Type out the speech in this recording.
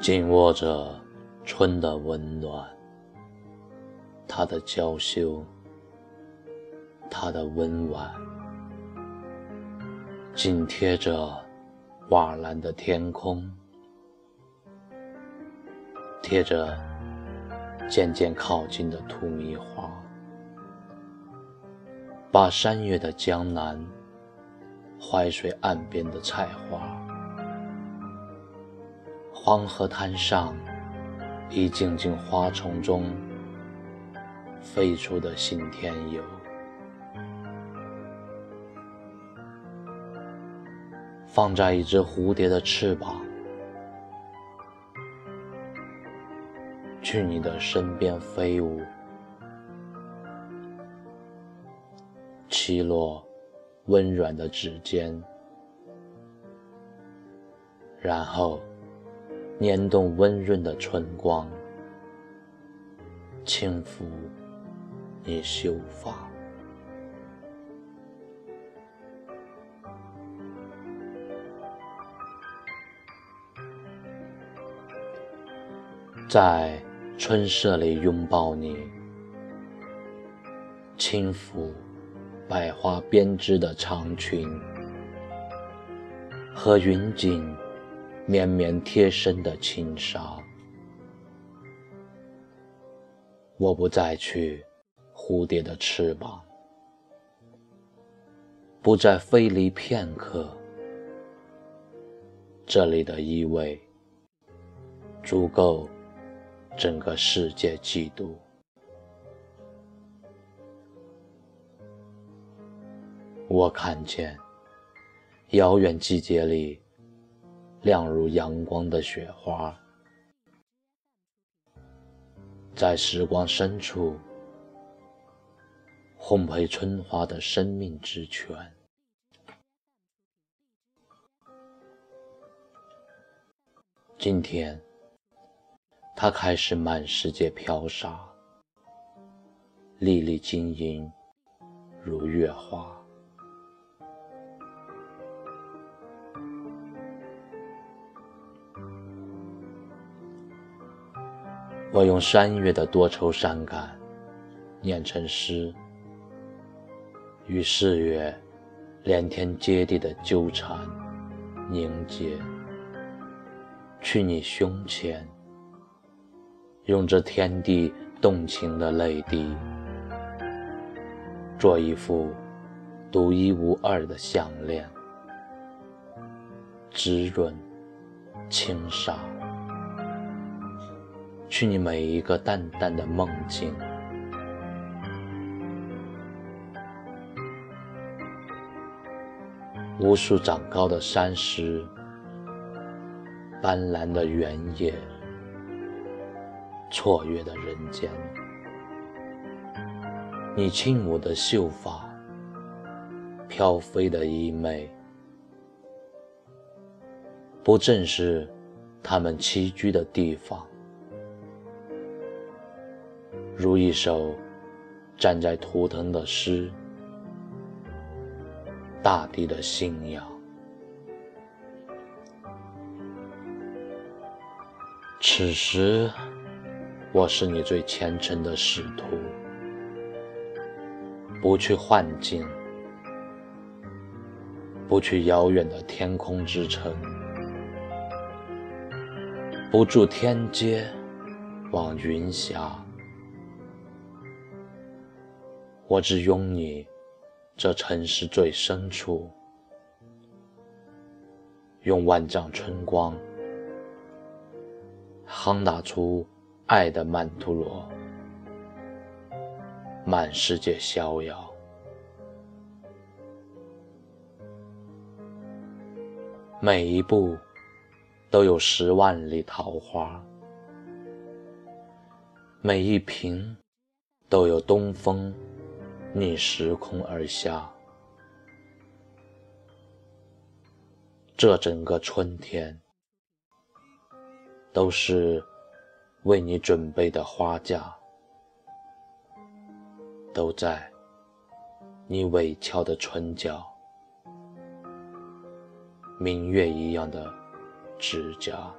紧握着春的温暖，它的娇羞，它的温婉，紧贴着瓦蓝的天空，贴着渐渐靠近的荼蘼花，把山岳的江南，淮水岸边的菜花。黄河滩上，一茎茎花丛中飞出的信天游，放在一只蝴蝶的翅膀，去你的身边飞舞，起落温软的指尖，然后。捻动温润的春光，轻抚你秀发，在春色里拥抱你，轻抚百花编织的长裙和云锦。绵绵贴身的轻纱，我不再去蝴蝶的翅膀，不再飞离片刻。这里的依偎，足够整个世界嫉妒。我看见遥远季节里。亮如阳光的雪花，在时光深处烘焙春花的生命之泉。今天，它开始满世界飘洒，粒粒晶莹如月花。我用山月的多愁善感，念成诗，与四月连天接地的纠缠凝结，去你胸前，用这天地动情的泪滴，做一副独一无二的项链，滋润，轻纱。去你每一个淡淡的梦境，无数长高的山石，斑斓的原野，错月的人间。你轻舞的秀发，飘飞的衣袂，不正是他们栖居的地方？如一首站在图腾的诗，大地的信仰。此时，我是你最虔诚的使徒，不去幻境，不去遥远的天空之城，不住天阶，望云霞。我只拥你，这城市最深处，用万丈春光，夯打出爱的曼陀罗，满世界逍遥。每一步都有十万里桃花，每一瓶都有东风。逆时空而下，这整个春天，都是为你准备的花架，都在你微翘的唇角，明月一样的指甲。